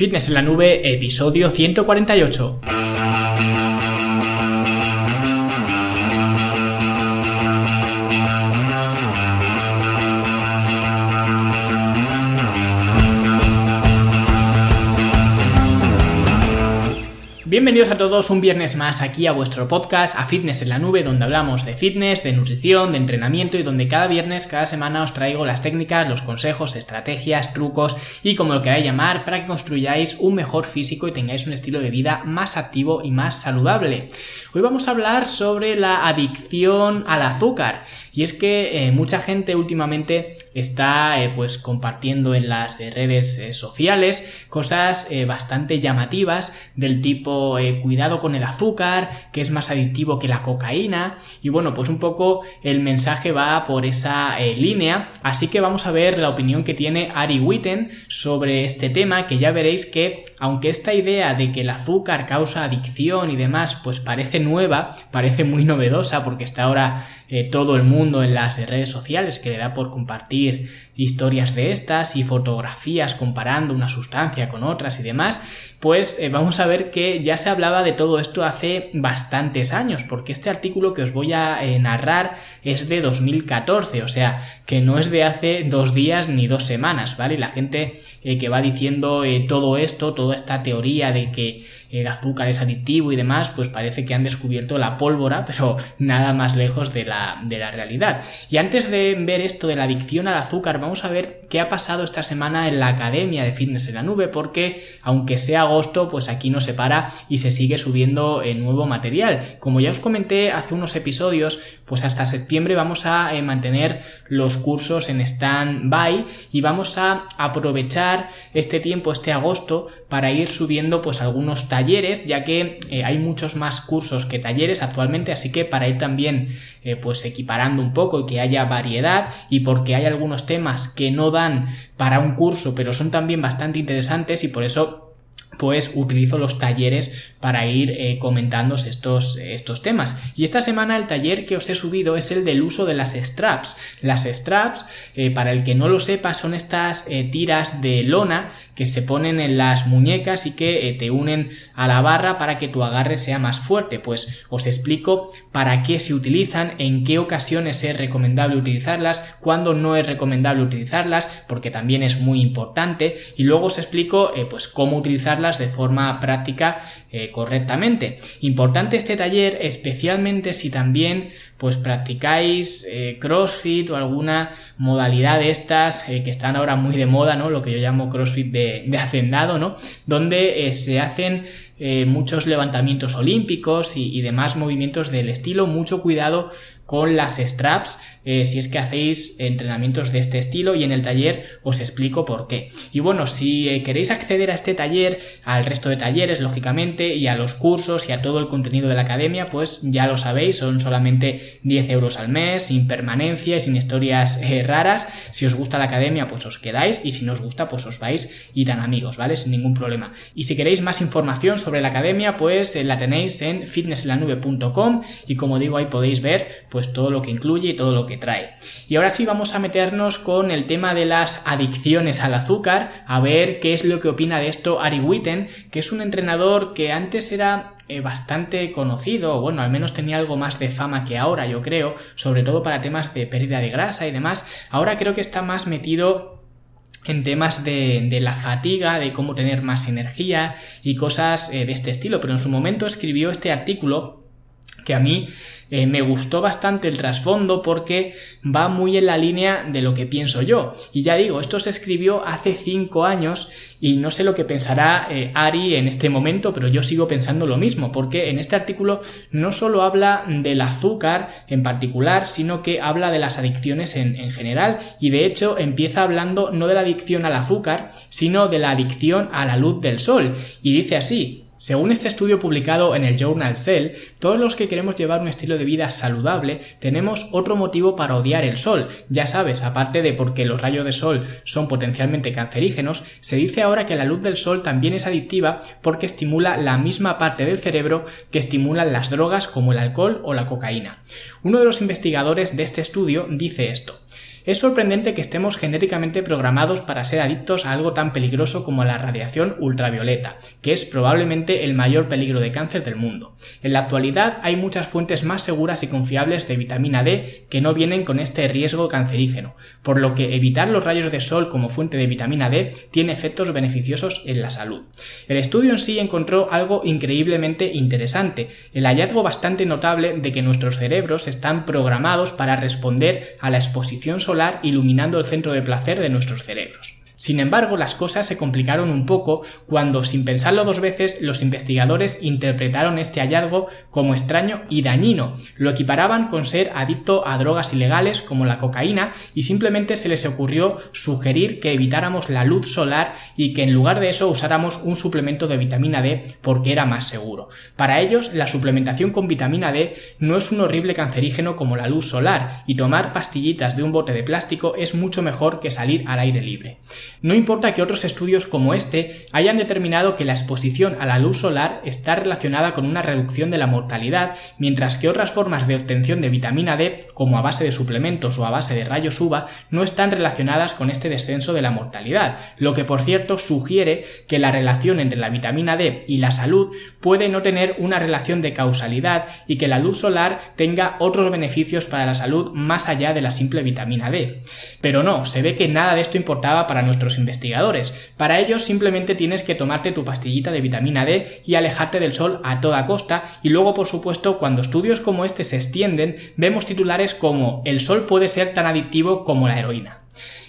Fitness en la nube, episodio 148. Bienvenidos a todos un viernes más aquí a vuestro podcast, a Fitness en la Nube, donde hablamos de fitness, de nutrición, de entrenamiento y donde cada viernes, cada semana os traigo las técnicas, los consejos, estrategias, trucos y como lo queráis llamar para que construyáis un mejor físico y tengáis un estilo de vida más activo y más saludable. Hoy vamos a hablar sobre la adicción al azúcar y es que eh, mucha gente últimamente está eh, pues compartiendo en las eh, redes sociales cosas bastante llamativas del tipo eh, cuidado con el azúcar, que es más adictivo que la cocaína. Y bueno, pues un poco el mensaje va por esa eh, línea. Así que vamos a ver la opinión que tiene Ari Witten sobre este tema, que ya veréis que aunque esta idea de que el azúcar causa adicción y demás, pues parece nueva, parece muy novedosa, porque está ahora eh, todo el mundo en las redes sociales que le da por compartir historias de estas y fotografías comparando una sustancia con otras y demás, pues vamos a ver que ya se hablaba de todo esto hace bastantes años, porque este artículo que os voy a eh, narrar es de 2014, o sea, que no es de hace dos días ni dos semanas, ¿vale? La gente eh, que va diciendo eh, todo esto, toda esta teoría de que el azúcar es adictivo y demás, pues parece que han descubierto la pólvora, pero nada más lejos de la, de la realidad. Y antes de ver esto de la adicción al azúcar, vamos a ver qué ha pasado esta semana en la Academia de Fitness en la Nube, porque aunque sea agosto, pues aquí no se para y se sigue subiendo eh, nuevo material. Como ya os comenté hace unos episodios, pues hasta septiembre vamos a eh, mantener los cursos en stand-by y vamos a aprovechar este tiempo, este agosto, para ir subiendo pues algunos talleres, ya que eh, hay muchos más cursos que talleres actualmente, así que para ir también pues equiparando un poco y que haya variedad y porque hay algunos temas que no dan para un curso, pero son también bastante interesantes y por eso pues utilizo los talleres para ir eh, comentando estos, estos temas. Y esta semana el taller que os he subido es el del uso de las straps. Las straps, eh, para el que no lo sepa, son estas eh, tiras de lona que se ponen en las muñecas y que te unen a la barra para que tu agarre sea más fuerte. Pues os explico para qué se utilizan, en qué ocasiones es recomendable utilizarlas, cuándo no es recomendable utilizarlas, porque también es muy importante. Y luego os explico pues cómo utilizarlas de forma práctica eh, correctamente. Importante este taller, especialmente si también pues practicáis eh, CrossFit o alguna modalidad de estas eh, que están ahora muy de moda, ¿no? Lo que yo llamo CrossFit de, hacendado, ¿no? Donde se hacen muchos levantamientos olímpicos y, demás movimientos del estilo. Mucho cuidado con las straps eh, si es que hacéis entrenamientos de este estilo y en el taller os explico por qué. Y bueno, si eh, queréis acceder a este taller, al resto de talleres, lógicamente, y a los cursos y a todo el contenido de la academia, pues ya lo sabéis, son solamente 10 euros al mes, sin permanencia y sin historias eh, raras. Si os gusta la academia, pues os quedáis y si no os gusta, pues os vais y tan amigos, ¿vale? Sin ningún problema. Y si queréis más información sobre la academia, pues la tenéis en fitnesslanube.com y como digo, ahí podéis ver, pues todo lo que incluye y todo lo que trae. Y ahora sí vamos a meternos con el tema de las adicciones al azúcar, a ver qué es lo que opina de esto Ari Witten, que es un entrenador que antes era eh, bastante conocido, bueno, al menos tenía algo más de fama que ahora, yo creo, sobre todo para temas de pérdida de grasa y demás. Ahora creo que está más metido en temas de, la fatiga, de cómo tener más energía y cosas eh, de este estilo, pero en su momento escribió este artículo que a mí eh, me gustó bastante el trasfondo porque va muy en la línea de lo que pienso yo. Y ya digo, esto se escribió hace cinco años y no sé lo que pensará eh, Ari en este momento, pero yo sigo pensando lo mismo, porque en este artículo no solo habla del azúcar en particular, sino que habla de las adicciones en, en general y de hecho empieza hablando no de la adicción al azúcar, sino de la adicción a la luz del sol. Y dice así, según este estudio publicado en el Journal Cell, todos los que queremos llevar un estilo de vida saludable tenemos otro motivo para odiar el sol. Ya sabes, aparte de porque los rayos de sol son potencialmente cancerígenos, se dice ahora que la luz del sol también es adictiva porque estimula la misma parte del cerebro que estimulan las drogas como el alcohol o la cocaína. Uno de los investigadores de este estudio dice esto. Es sorprendente que estemos genéticamente programados para ser adictos a algo tan peligroso como la radiación ultravioleta, que es probablemente el mayor peligro de cáncer del mundo. En la actualidad hay muchas fuentes más seguras y confiables de vitamina D que no vienen con este riesgo cancerígeno, por lo que evitar los rayos de sol como fuente de vitamina D tiene efectos beneficiosos en la salud. El estudio en sí encontró algo increíblemente interesante, el hallazgo bastante notable de que nuestros cerebros están programados para responder a la exposición iluminando el centro de placer de nuestros cerebros. Sin embargo, las cosas se complicaron un poco cuando, sin pensarlo dos veces, los investigadores interpretaron este hallazgo como extraño y dañino. Lo equiparaban con ser adicto a drogas ilegales como la cocaína y simplemente se les ocurrió sugerir que evitáramos la luz solar y que en lugar de eso usáramos un suplemento de vitamina D porque era más seguro. Para ellos, la suplementación con vitamina D no es un horrible cancerígeno como la luz solar y tomar pastillitas de un bote de plástico es mucho mejor que salir al aire libre. No importa que otros estudios como este hayan determinado que la exposición a la luz solar está relacionada con una reducción de la mortalidad, mientras que otras formas de obtención de vitamina D, como a base de suplementos o a base de rayos UVA, no están relacionadas con este descenso de la mortalidad, lo que por cierto sugiere que la relación entre la vitamina D y la salud puede no tener una relación de causalidad y que la luz solar tenga otros beneficios para la salud más allá de la simple vitamina D. Pero no, se ve que nada de esto importaba para investigadores. Para ello simplemente tienes que tomarte tu pastillita de vitamina D y alejarte del sol a toda costa y luego por supuesto cuando estudios como este se extienden vemos titulares como el sol puede ser tan adictivo como la heroína.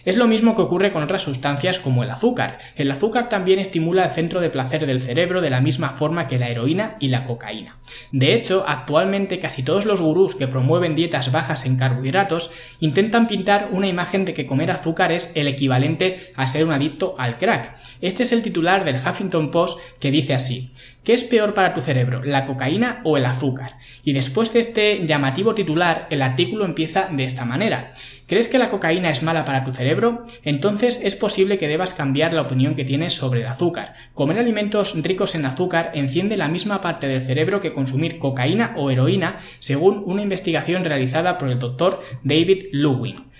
Es lo mismo que ocurre con otras sustancias como el azúcar. El azúcar también estimula el centro de placer del cerebro de la misma forma que la heroína y la cocaína. De hecho, actualmente casi todos los gurús que promueven dietas bajas en carbohidratos intentan pintar una imagen de que comer azúcar es el equivalente a ser un adicto al crack. Este es el titular del Huffington Post que dice así: ¿Qué es peor para tu cerebro, la cocaína o el azúcar? Y después de este llamativo titular, el artículo empieza de esta manera. ¿Crees que la cocaína es mala para tu cerebro? Entonces es posible que debas cambiar la opinión que tienes sobre el azúcar. Comer alimentos ricos en azúcar enciende la misma parte del cerebro que consumir cocaína o heroína, según una investigación realizada por el doctor David Lewin.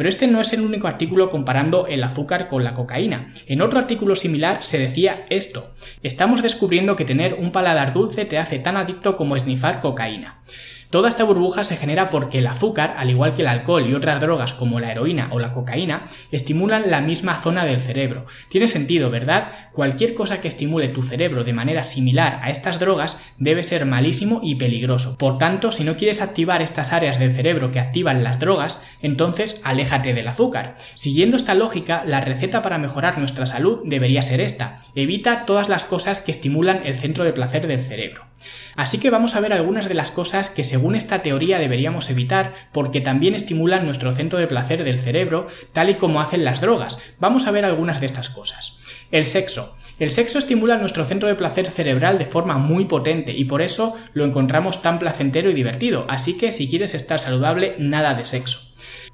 Pero este no es el único artículo comparando el azúcar con la cocaína. En otro artículo similar se decía esto. Estamos descubriendo que tener un paladar dulce te hace tan adicto como esnifar cocaína. Toda esta burbuja se genera porque el azúcar, al igual que el alcohol y otras drogas como la heroína o la cocaína, estimulan la misma zona del cerebro. Tiene sentido, ¿verdad? Cualquier cosa que estimule tu cerebro de manera similar a estas drogas debe ser malísimo y peligroso. Por tanto, si no quieres activar estas áreas del cerebro que activan las drogas, entonces aléjate del azúcar. Siguiendo esta lógica, la receta para mejorar nuestra salud debería ser esta. Evita todas las cosas que estimulan el centro de placer del cerebro. Así que vamos a ver algunas de las cosas que según esta teoría deberíamos evitar porque también estimulan nuestro centro de placer del cerebro, tal y como hacen las drogas. Vamos a ver algunas de estas cosas. El sexo. El sexo estimula nuestro centro de placer cerebral de forma muy potente y por eso lo encontramos tan placentero y divertido, así que si quieres estar saludable, nada de sexo.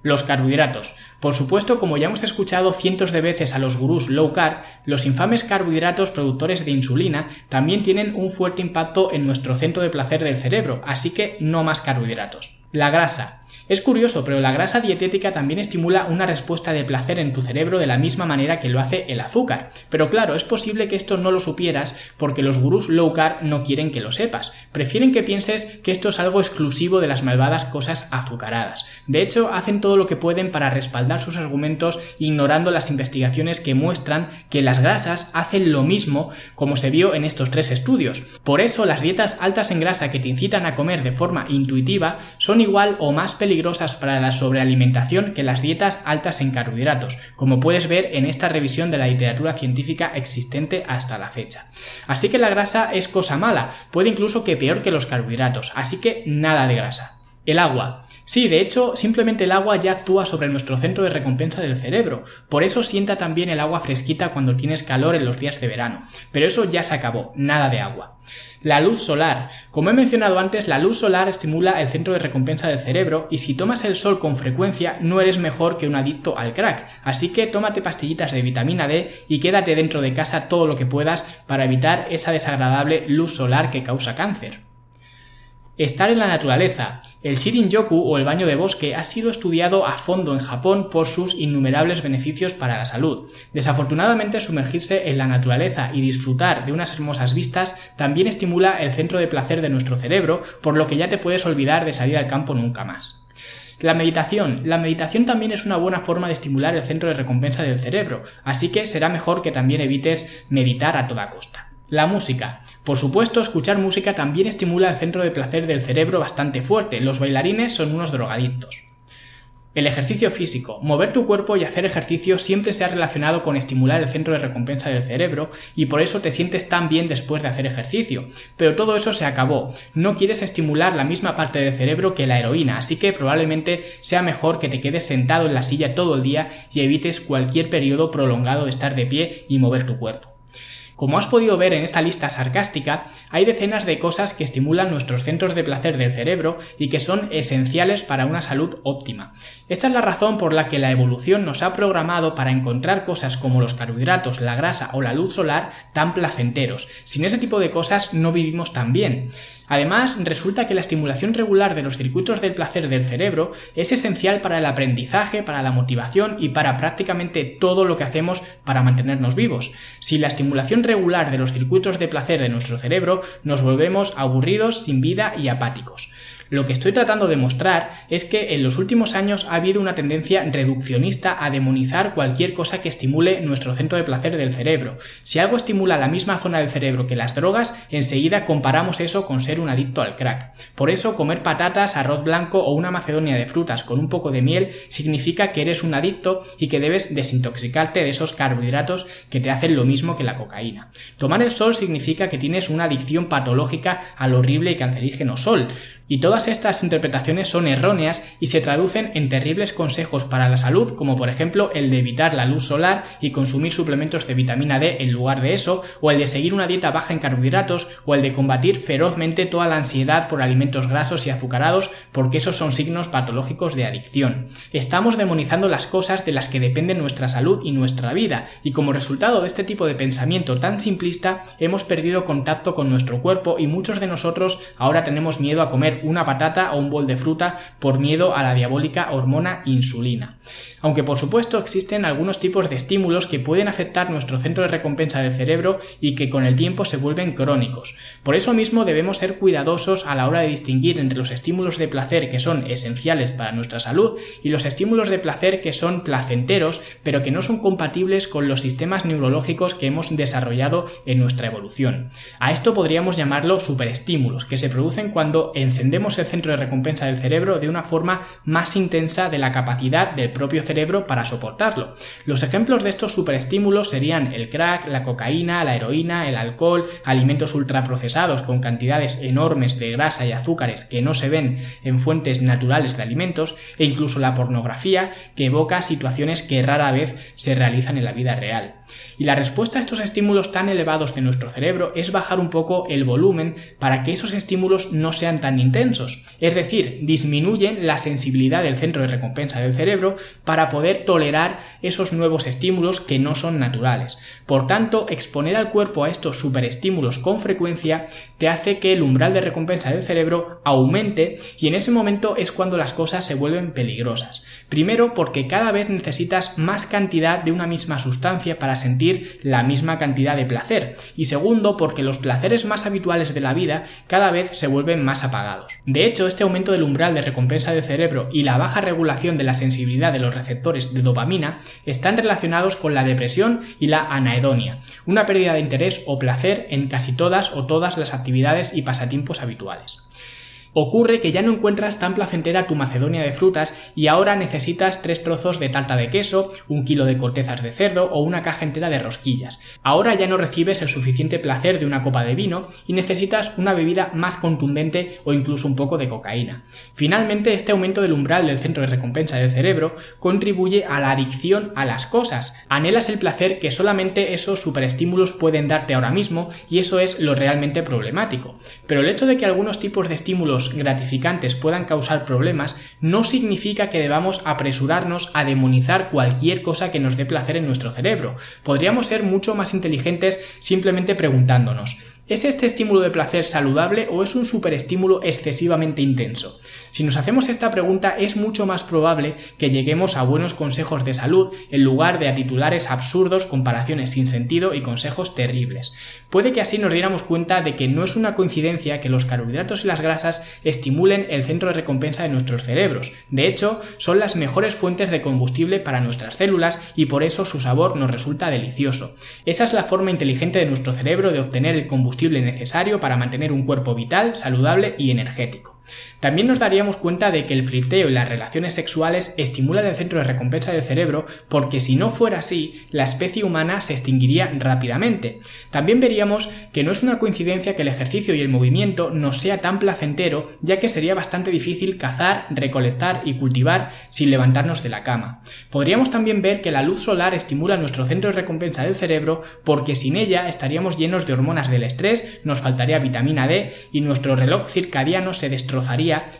Los carbohidratos. Por supuesto, como ya hemos escuchado cientos de veces a los gurús low carb, los infames carbohidratos productores de insulina también tienen un fuerte impacto en nuestro centro de placer del cerebro, así que no más carbohidratos. La grasa. Es curioso, pero la grasa dietética también estimula una respuesta de placer en tu cerebro de la misma manera que lo hace el azúcar. Pero claro, es posible que esto no lo supieras porque los gurús low carb no quieren que lo sepas. Prefieren que pienses que esto es algo exclusivo de las malvadas cosas azucaradas. De hecho, hacen todo lo que pueden para respaldar sus argumentos ignorando las investigaciones que muestran que las grasas hacen lo mismo como se vio en estos tres estudios. Por eso las dietas altas en grasa que te incitan a comer de forma intuitiva son igual o más peligrosas para la sobrealimentación que las dietas altas en carbohidratos, como puedes ver en esta revisión de la literatura científica existente hasta la fecha. Así que la grasa es cosa mala, puede incluso que peor que los carbohidratos, así que nada de grasa. El agua. Sí, de hecho, simplemente el agua ya actúa sobre nuestro centro de recompensa del cerebro. Por eso sienta también el agua fresquita cuando tienes calor en los días de verano. Pero eso ya se acabó, nada de agua. La luz solar. Como he mencionado antes, la luz solar estimula el centro de recompensa del cerebro y si tomas el sol con frecuencia no eres mejor que un adicto al crack. Así que tómate pastillitas de vitamina D y quédate dentro de casa todo lo que puedas para evitar esa desagradable luz solar que causa cáncer. Estar en la naturaleza. El Shirin-yoku o el baño de bosque ha sido estudiado a fondo en Japón por sus innumerables beneficios para la salud. Desafortunadamente, sumergirse en la naturaleza y disfrutar de unas hermosas vistas también estimula el centro de placer de nuestro cerebro, por lo que ya te puedes olvidar de salir al campo nunca más. La meditación. La meditación también es una buena forma de estimular el centro de recompensa del cerebro, así que será mejor que también evites meditar a toda costa. La música. Por supuesto, escuchar música también estimula el centro de placer del cerebro bastante fuerte. Los bailarines son unos drogadictos. El ejercicio físico. Mover tu cuerpo y hacer ejercicio siempre se ha relacionado con estimular el centro de recompensa del cerebro y por eso te sientes tan bien después de hacer ejercicio. Pero todo eso se acabó. No quieres estimular la misma parte del cerebro que la heroína, así que probablemente sea mejor que te quedes sentado en la silla todo el día y evites cualquier periodo prolongado de estar de pie y mover tu cuerpo. Como has podido ver en esta lista sarcástica, hay decenas de cosas que estimulan nuestros centros de placer del cerebro y que son esenciales para una salud óptima. Esta es la razón por la que la evolución nos ha programado para encontrar cosas como los carbohidratos, la grasa o la luz solar tan placenteros. Sin ese tipo de cosas no vivimos tan bien. Además, resulta que la estimulación regular de los circuitos del placer del cerebro es esencial para el aprendizaje, para la motivación y para prácticamente todo lo que hacemos para mantenernos vivos. Si la estimulación regular de los circuitos de placer de nuestro cerebro, nos volvemos aburridos, sin vida y apáticos. Lo que estoy tratando de mostrar es que en los últimos años ha habido una tendencia reduccionista a demonizar cualquier cosa que estimule nuestro centro de placer del cerebro. Si algo estimula la misma zona del cerebro que las drogas, enseguida comparamos eso con ser un adicto al crack. Por eso comer patatas, arroz blanco o una macedonia de frutas con un poco de miel significa que eres un adicto y que debes desintoxicarte de esos carbohidratos que te hacen lo mismo que la cocaína. Tomar el sol significa que tienes una adicción patológica al horrible y cancerígeno sol. Y todas estas interpretaciones son erróneas y se traducen en terribles consejos para la salud, como por ejemplo el de evitar la luz solar y consumir suplementos de vitamina D en lugar de eso, o el de seguir una dieta baja en carbohidratos, o el de combatir ferozmente toda la ansiedad por alimentos grasos y azucarados, porque esos son signos patológicos de adicción. Estamos demonizando las cosas de las que depende nuestra salud y nuestra vida, y como resultado de este tipo de pensamiento tan simplista, hemos perdido contacto con nuestro cuerpo y muchos de nosotros ahora tenemos miedo a comer una patata o un bol de fruta por miedo a la diabólica hormona insulina. Aunque por supuesto existen algunos tipos de estímulos que pueden afectar nuestro centro de recompensa del cerebro y que con el tiempo se vuelven crónicos. Por eso mismo debemos ser cuidadosos a la hora de distinguir entre los estímulos de placer que son esenciales para nuestra salud y los estímulos de placer que son placenteros pero que no son compatibles con los sistemas neurológicos que hemos desarrollado en nuestra evolución. A esto podríamos llamarlo superestímulos, que se producen cuando encendemos el centro de recompensa del cerebro de una forma más intensa de la capacidad del propio cerebro para soportarlo. Los ejemplos de estos superestímulos serían el crack, la cocaína, la heroína, el alcohol, alimentos ultraprocesados con cantidades enormes de grasa y azúcares que no se ven en fuentes naturales de alimentos e incluso la pornografía que evoca situaciones que rara vez se realizan en la vida real. Y la respuesta a estos estímulos tan elevados de nuestro cerebro es bajar un poco el volumen para que esos estímulos no sean tan intensos es decir, disminuyen la sensibilidad del centro de recompensa del cerebro para poder tolerar esos nuevos estímulos que no son naturales. Por tanto, exponer al cuerpo a estos superestímulos con frecuencia te hace que el umbral de recompensa del cerebro aumente y en ese momento es cuando las cosas se vuelven peligrosas. Primero porque cada vez necesitas más cantidad de una misma sustancia para sentir la misma cantidad de placer y segundo porque los placeres más habituales de la vida cada vez se vuelven más apagados. De hecho, este aumento del umbral de recompensa del cerebro y la baja regulación de la sensibilidad de los receptores de dopamina están relacionados con la depresión y la anahedonia, una pérdida de interés o placer en casi todas o todas las actividades y pasatiempos habituales. Ocurre que ya no encuentras tan placentera tu macedonia de frutas y ahora necesitas tres trozos de tarta de queso, un kilo de cortezas de cerdo o una caja entera de rosquillas. Ahora ya no recibes el suficiente placer de una copa de vino y necesitas una bebida más contundente o incluso un poco de cocaína. Finalmente, este aumento del umbral del centro de recompensa del cerebro contribuye a la adicción a las cosas. Anhelas el placer que solamente esos superestímulos pueden darte ahora mismo y eso es lo realmente problemático. Pero el hecho de que algunos tipos de estímulos gratificantes puedan causar problemas, no significa que debamos apresurarnos a demonizar cualquier cosa que nos dé placer en nuestro cerebro. Podríamos ser mucho más inteligentes simplemente preguntándonos ¿Es este estímulo de placer saludable o es un superestímulo excesivamente intenso? Si nos hacemos esta pregunta es mucho más probable que lleguemos a buenos consejos de salud en lugar de a titulares absurdos, comparaciones sin sentido y consejos terribles. Puede que así nos diéramos cuenta de que no es una coincidencia que los carbohidratos y las grasas estimulen el centro de recompensa de nuestros cerebros. De hecho, son las mejores fuentes de combustible para nuestras células y por eso su sabor nos resulta delicioso. Esa es la forma inteligente de nuestro cerebro de obtener el combustible necesario para mantener un cuerpo vital, saludable y energético. También nos daríamos cuenta de que el flirteo y las relaciones sexuales estimulan el centro de recompensa del cerebro porque si no fuera así, la especie humana se extinguiría rápidamente. También veríamos que no es una coincidencia que el ejercicio y el movimiento no sea tan placentero, ya que sería bastante difícil cazar, recolectar y cultivar sin levantarnos de la cama. Podríamos también ver que la luz solar estimula nuestro centro de recompensa del cerebro porque sin ella estaríamos llenos de hormonas del estrés, nos faltaría vitamina D y nuestro reloj circadiano se destrozaría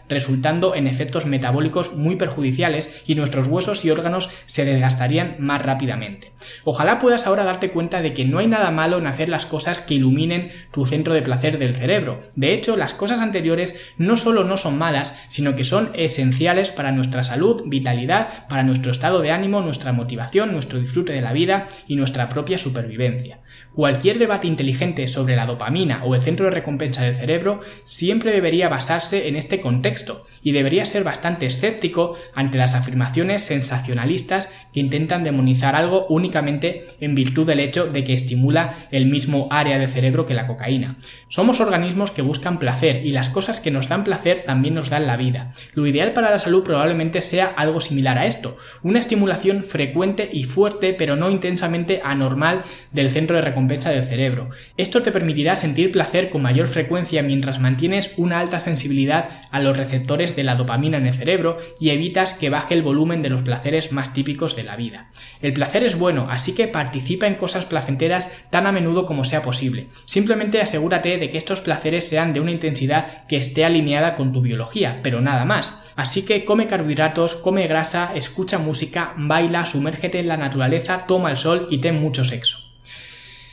resultando en efectos metabólicos muy perjudiciales y nuestros huesos y órganos se desgastarían más rápidamente. Ojalá puedas ahora darte cuenta de que no hay nada malo en hacer las cosas que iluminen tu centro de placer del cerebro. De hecho, las cosas anteriores no solo no son malas, sino que son esenciales para nuestra salud, vitalidad, para nuestro estado de ánimo, nuestra motivación, nuestro disfrute de la vida y nuestra propia supervivencia. Cualquier debate inteligente sobre la dopamina o el centro de recompensa del cerebro siempre debería basarse en este contexto y debería ser bastante escéptico ante las afirmaciones sensacionalistas que intentan demonizar algo únicamente en virtud del hecho de que estimula el mismo área de cerebro que la cocaína. Somos organismos que buscan placer y las cosas que nos dan placer también nos dan la vida. Lo ideal para la salud probablemente sea algo similar a esto, una estimulación frecuente y fuerte pero no intensamente anormal del centro de recompensa del cerebro. Esto te permitirá sentir placer con mayor frecuencia mientras mantienes una alta sensibilidad a los receptores de la dopamina en el cerebro y evitas que baje el volumen de los placeres más típicos de la vida. El placer es bueno, así que participa en cosas placenteras tan a menudo como sea posible. Simplemente asegúrate de que estos placeres sean de una intensidad que esté alineada con tu biología, pero nada más. Así que come carbohidratos, come grasa, escucha música, baila, sumérgete en la naturaleza, toma el sol y ten mucho sexo.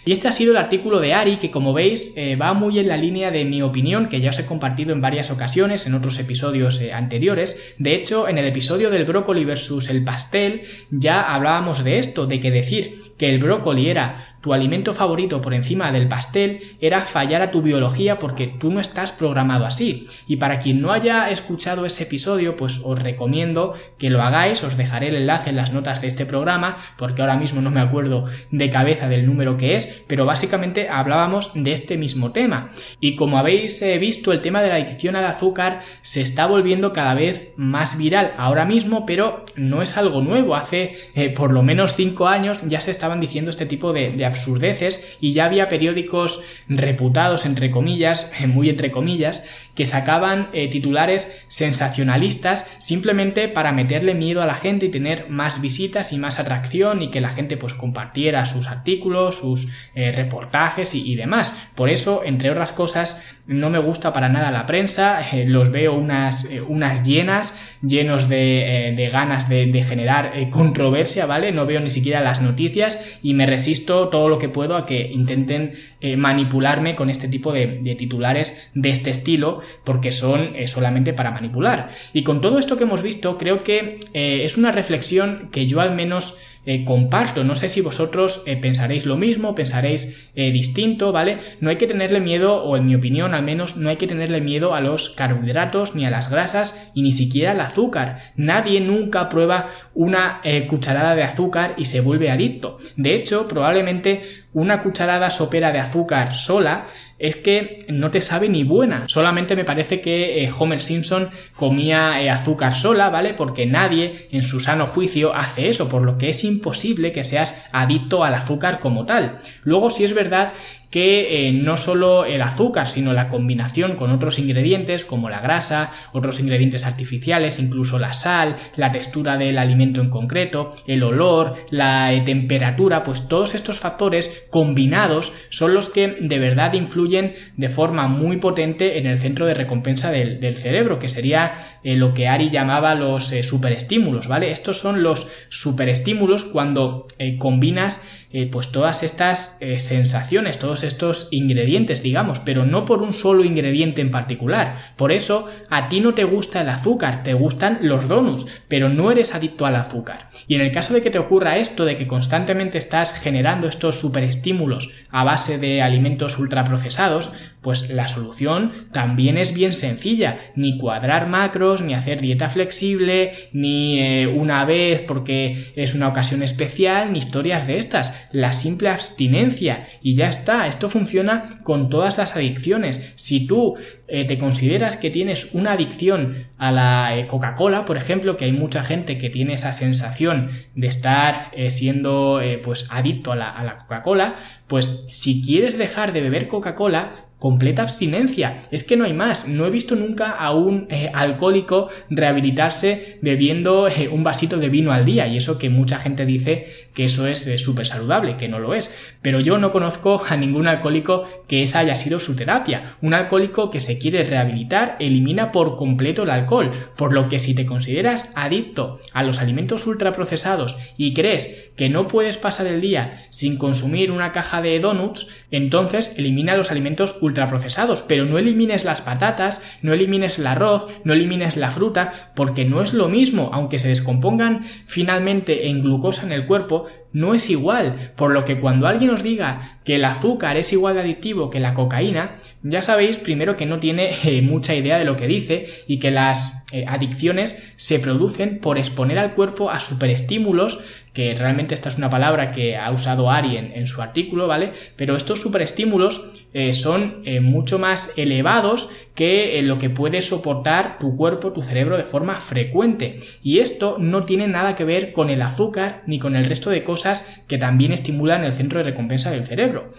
Y este ha sido el artículo de Ari, que como veis eh, va muy en la línea de mi opinión, que ya os he compartido en varias ocasiones en otros episodios eh, anteriores. De hecho, en el episodio del brócoli versus el pastel ya hablábamos de esto, de que decir que el brócoli era tu alimento favorito por encima del pastel era fallar a tu biología porque tú no estás programado así. Y para quien no haya escuchado ese episodio, pues os recomiendo que lo hagáis, os dejaré el enlace en las notas de este programa, porque ahora mismo no me acuerdo de cabeza del número que es, pero básicamente hablábamos de este mismo tema. Y como habéis eh, visto, el tema de la adicción al azúcar se está volviendo cada vez más viral ahora mismo, pero no es algo nuevo. Hace eh, por lo menos 5 años ya se estaban diciendo este tipo de, de absurdeces y ya había periódicos reputados, entre comillas, muy entre comillas, que sacaban eh, titulares sensacionalistas simplemente para meterle miedo a la gente y tener más visitas y más atracción y que la gente pues compartiera sus artículos, sus eh, reportajes y, demás. Por eso, entre otras cosas, no me gusta para nada la prensa, eh, los veo unas, unas llenas, llenos de, de ganas de, de generar controversia, ¿vale? No veo ni siquiera las noticias y me resisto todo lo que puedo a que intenten manipularme con este tipo de, de titulares de este estilo porque son eh, solamente para manipular. Y con todo esto que hemos visto, creo que eh, es una reflexión que yo al menos eh, comparto. No sé si vosotros eh, pensaréis lo mismo, pensaréis eh, distinto, ¿vale? No hay que tenerle miedo, o en mi opinión al menos, no hay que tenerle miedo a los carbohidratos, ni a las grasas, y ni siquiera al azúcar. Nadie nunca prueba una cucharada de azúcar y se vuelve adicto. De hecho, probablemente una cucharada sopera de azúcar sola es que no te sabe ni buena. Solamente me parece que Homer Simpson comía azúcar sola, ¿vale? Porque nadie en su sano juicio hace eso, por lo que es imposible que seas adicto al azúcar como tal. Luego, si es verdad que eh, no solo el azúcar, sino la combinación con otros ingredientes como la grasa, otros ingredientes artificiales, incluso la sal, la textura del alimento en concreto, el olor, la eh, temperatura, pues todos estos factores combinados son los que de verdad influyen de forma muy potente en el centro de recompensa del, cerebro, que sería eh, lo que Ari llamaba los superestímulos, ¿vale? Estos son los superestímulos estímulos cuando combinas pues todas estas sensaciones, todos estos ingredientes, digamos, pero no por un solo ingrediente en particular. Por eso a ti no te gusta el azúcar, te gustan los donuts, pero no eres adicto al azúcar. Y en el caso de que te ocurra esto, de que constantemente estás generando estos superestímulos a base de alimentos ultraprocesados, pues la solución también es bien sencilla, ni cuadrar macros, ni hacer dieta flexible, ni eh, una vez porque es una ocasión especial, ni historias de estas, la simple abstinencia y ya está, esto funciona con todas las adicciones. Si tú eh, te consideras que tienes una adicción a la eh, Coca-Cola, por ejemplo, que hay mucha gente que tiene esa sensación de estar siendo pues adicto a la Coca-Cola, pues si quieres dejar de beber Coca-Cola, completa abstinencia. Es que no hay más. No he visto nunca a un eh, alcohólico rehabilitarse bebiendo eh, un vasito de vino al día. Y eso que mucha gente dice que eso es eh, súper saludable, que no lo es. Pero yo no conozco a ningún alcohólico que esa haya sido su terapia. Un alcohólico que se quiere rehabilitar elimina por completo el alcohol. Por lo que si te consideras adicto a los alimentos ultraprocesados y crees que no puedes pasar el día sin consumir una caja de donuts, entonces elimina los alimentos ultraprocesados ultraprocesados, pero no elimines las patatas, no elimines el arroz, no elimines la fruta, porque no es lo mismo, aunque se descompongan finalmente en glucosa en el cuerpo, no es igual, por lo que cuando alguien os diga que el azúcar es igual de adictivo que la cocaína, ya sabéis primero que no tiene eh, mucha idea de lo que dice y que las eh, adicciones se producen por exponer al cuerpo a superestímulos, que realmente esta es una palabra que ha usado Ari en, su artículo, ¿vale? Pero estos superestímulos eh, son mucho más elevados que lo que puede soportar tu cuerpo, tu cerebro de forma frecuente. Y esto no tiene nada que ver con el azúcar ni con el resto de que también estimulan el centro de recompensa del cerebro.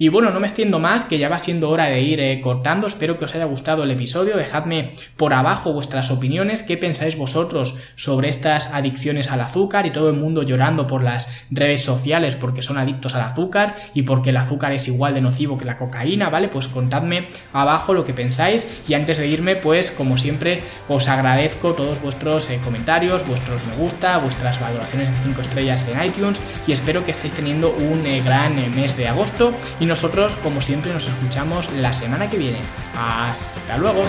Y bueno, no me extiendo más, que ya va siendo hora de ir eh, cortando. Espero que os haya gustado el episodio. Dejadme por abajo vuestras opiniones, qué pensáis vosotros sobre estas adicciones al azúcar y todo el mundo llorando por las redes sociales porque son adictos al azúcar y porque el azúcar es igual de nocivo que la cocaína, ¿vale? Pues contadme abajo lo que pensáis y antes de irme, pues como siempre, os agradezco todos vuestros eh, comentarios, vuestros me gusta, vuestras valoraciones de 5 estrellas en iTunes y espero que estéis teniendo un eh, gran mes de agosto nosotros, como siempre, nos escuchamos la semana que viene. Hasta luego.